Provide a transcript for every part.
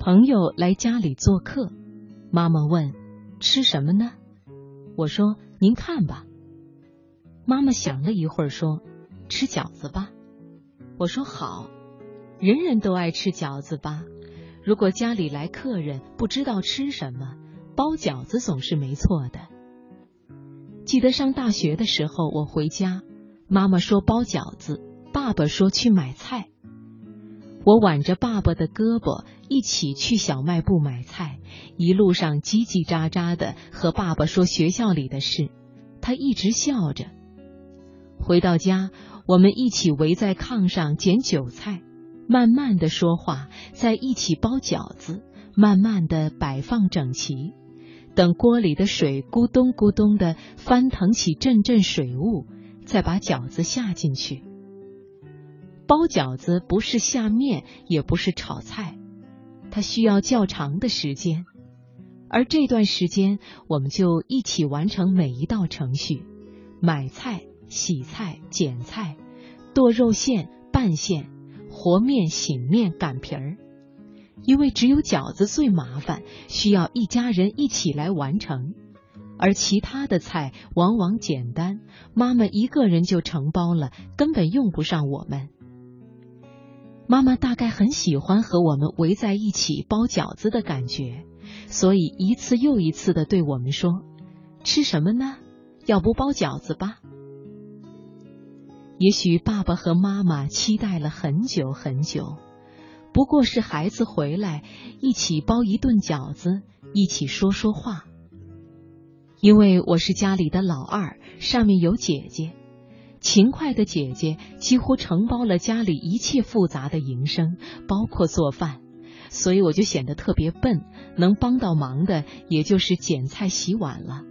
朋友来家里做客，妈妈问：“吃什么呢？”我说：“您看吧。”妈妈想了一会儿说：“吃饺子吧。”我说：“好，人人都爱吃饺子吧。如果家里来客人不知道吃什么，包饺子总是没错的。”记得上大学的时候，我回家，妈妈说包饺子，爸爸说去买菜。我挽着爸爸的胳膊，一起去小卖部买菜，一路上叽叽喳喳的和爸爸说学校里的事，他一直笑着。回到家，我们一起围在炕上捡韭菜，慢慢的说话，在一起包饺子，慢慢的摆放整齐。等锅里的水咕咚咕咚的翻腾起阵阵水雾，再把饺子下进去。包饺子不是下面，也不是炒菜，它需要较长的时间，而这段时间我们就一起完成每一道程序：买菜、洗菜、剪菜、剁肉馅、拌馅、和面、醒面、擀皮儿。因为只有饺子最麻烦，需要一家人一起来完成，而其他的菜往往简单，妈妈一个人就承包了，根本用不上我们。妈妈大概很喜欢和我们围在一起包饺子的感觉，所以一次又一次的对我们说：“吃什么呢？要不包饺子吧？”也许爸爸和妈妈期待了很久很久。不过是孩子回来，一起包一顿饺子，一起说说话。因为我是家里的老二，上面有姐姐，勤快的姐姐几乎承包了家里一切复杂的营生，包括做饭，所以我就显得特别笨，能帮到忙的也就是捡菜洗碗了。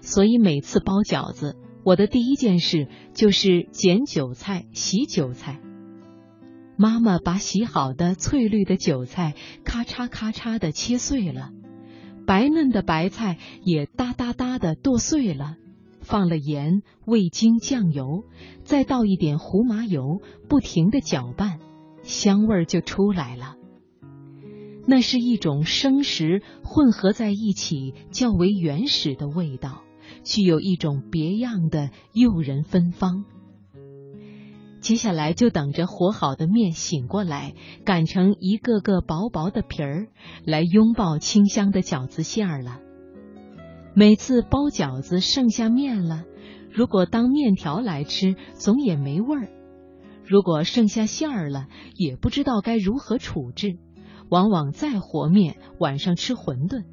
所以每次包饺子，我的第一件事就是捡韭菜、洗韭菜。妈妈把洗好的翠绿的韭菜咔嚓咔嚓的切碎了，白嫩的白菜也哒哒哒的剁碎了，放了盐、味精、酱油，再倒一点胡麻油，不停的搅拌，香味儿就出来了。那是一种生食混合在一起较为原始的味道，具有一种别样的诱人芬芳。接下来就等着和好的面醒过来，擀成一个个薄薄的皮儿，来拥抱清香的饺子馅儿了。每次包饺子剩下面了，如果当面条来吃，总也没味儿；如果剩下馅儿了，也不知道该如何处置，往往再和面，晚上吃馄饨。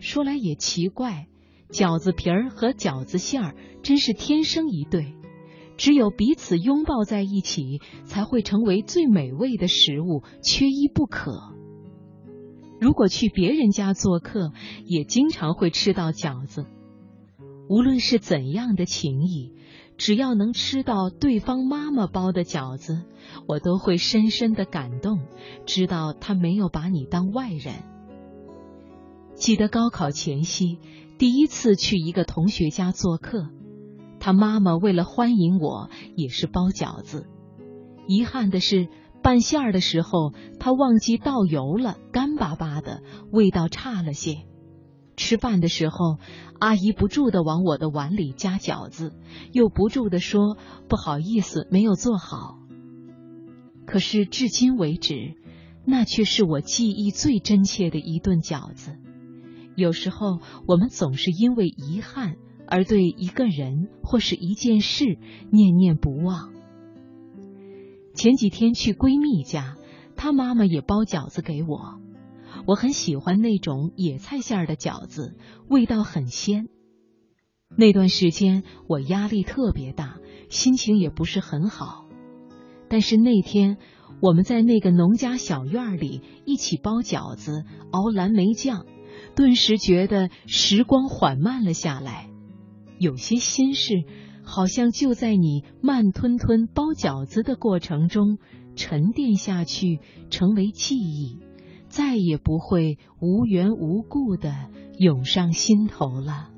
说来也奇怪，饺子皮儿和饺子馅儿真是天生一对。只有彼此拥抱在一起，才会成为最美味的食物，缺一不可。如果去别人家做客，也经常会吃到饺子。无论是怎样的情谊，只要能吃到对方妈妈包的饺子，我都会深深的感动，知道他没有把你当外人。记得高考前夕，第一次去一个同学家做客。他妈妈为了欢迎我，也是包饺子。遗憾的是，拌馅儿的时候，他忘记倒油了，干巴巴的，味道差了些。吃饭的时候，阿姨不住的往我的碗里夹饺子，又不住的说不好意思，没有做好。可是至今为止，那却是我记忆最真切的一顿饺子。有时候，我们总是因为遗憾。而对一个人或是一件事念念不忘。前几天去闺蜜家，她妈妈也包饺子给我，我很喜欢那种野菜馅儿的饺子，味道很鲜。那段时间我压力特别大，心情也不是很好。但是那天我们在那个农家小院里一起包饺子、熬蓝莓酱，顿时觉得时光缓慢了下来。有些心事，好像就在你慢吞吞包饺子的过程中沉淀下去，成为记忆，再也不会无缘无故的涌上心头了。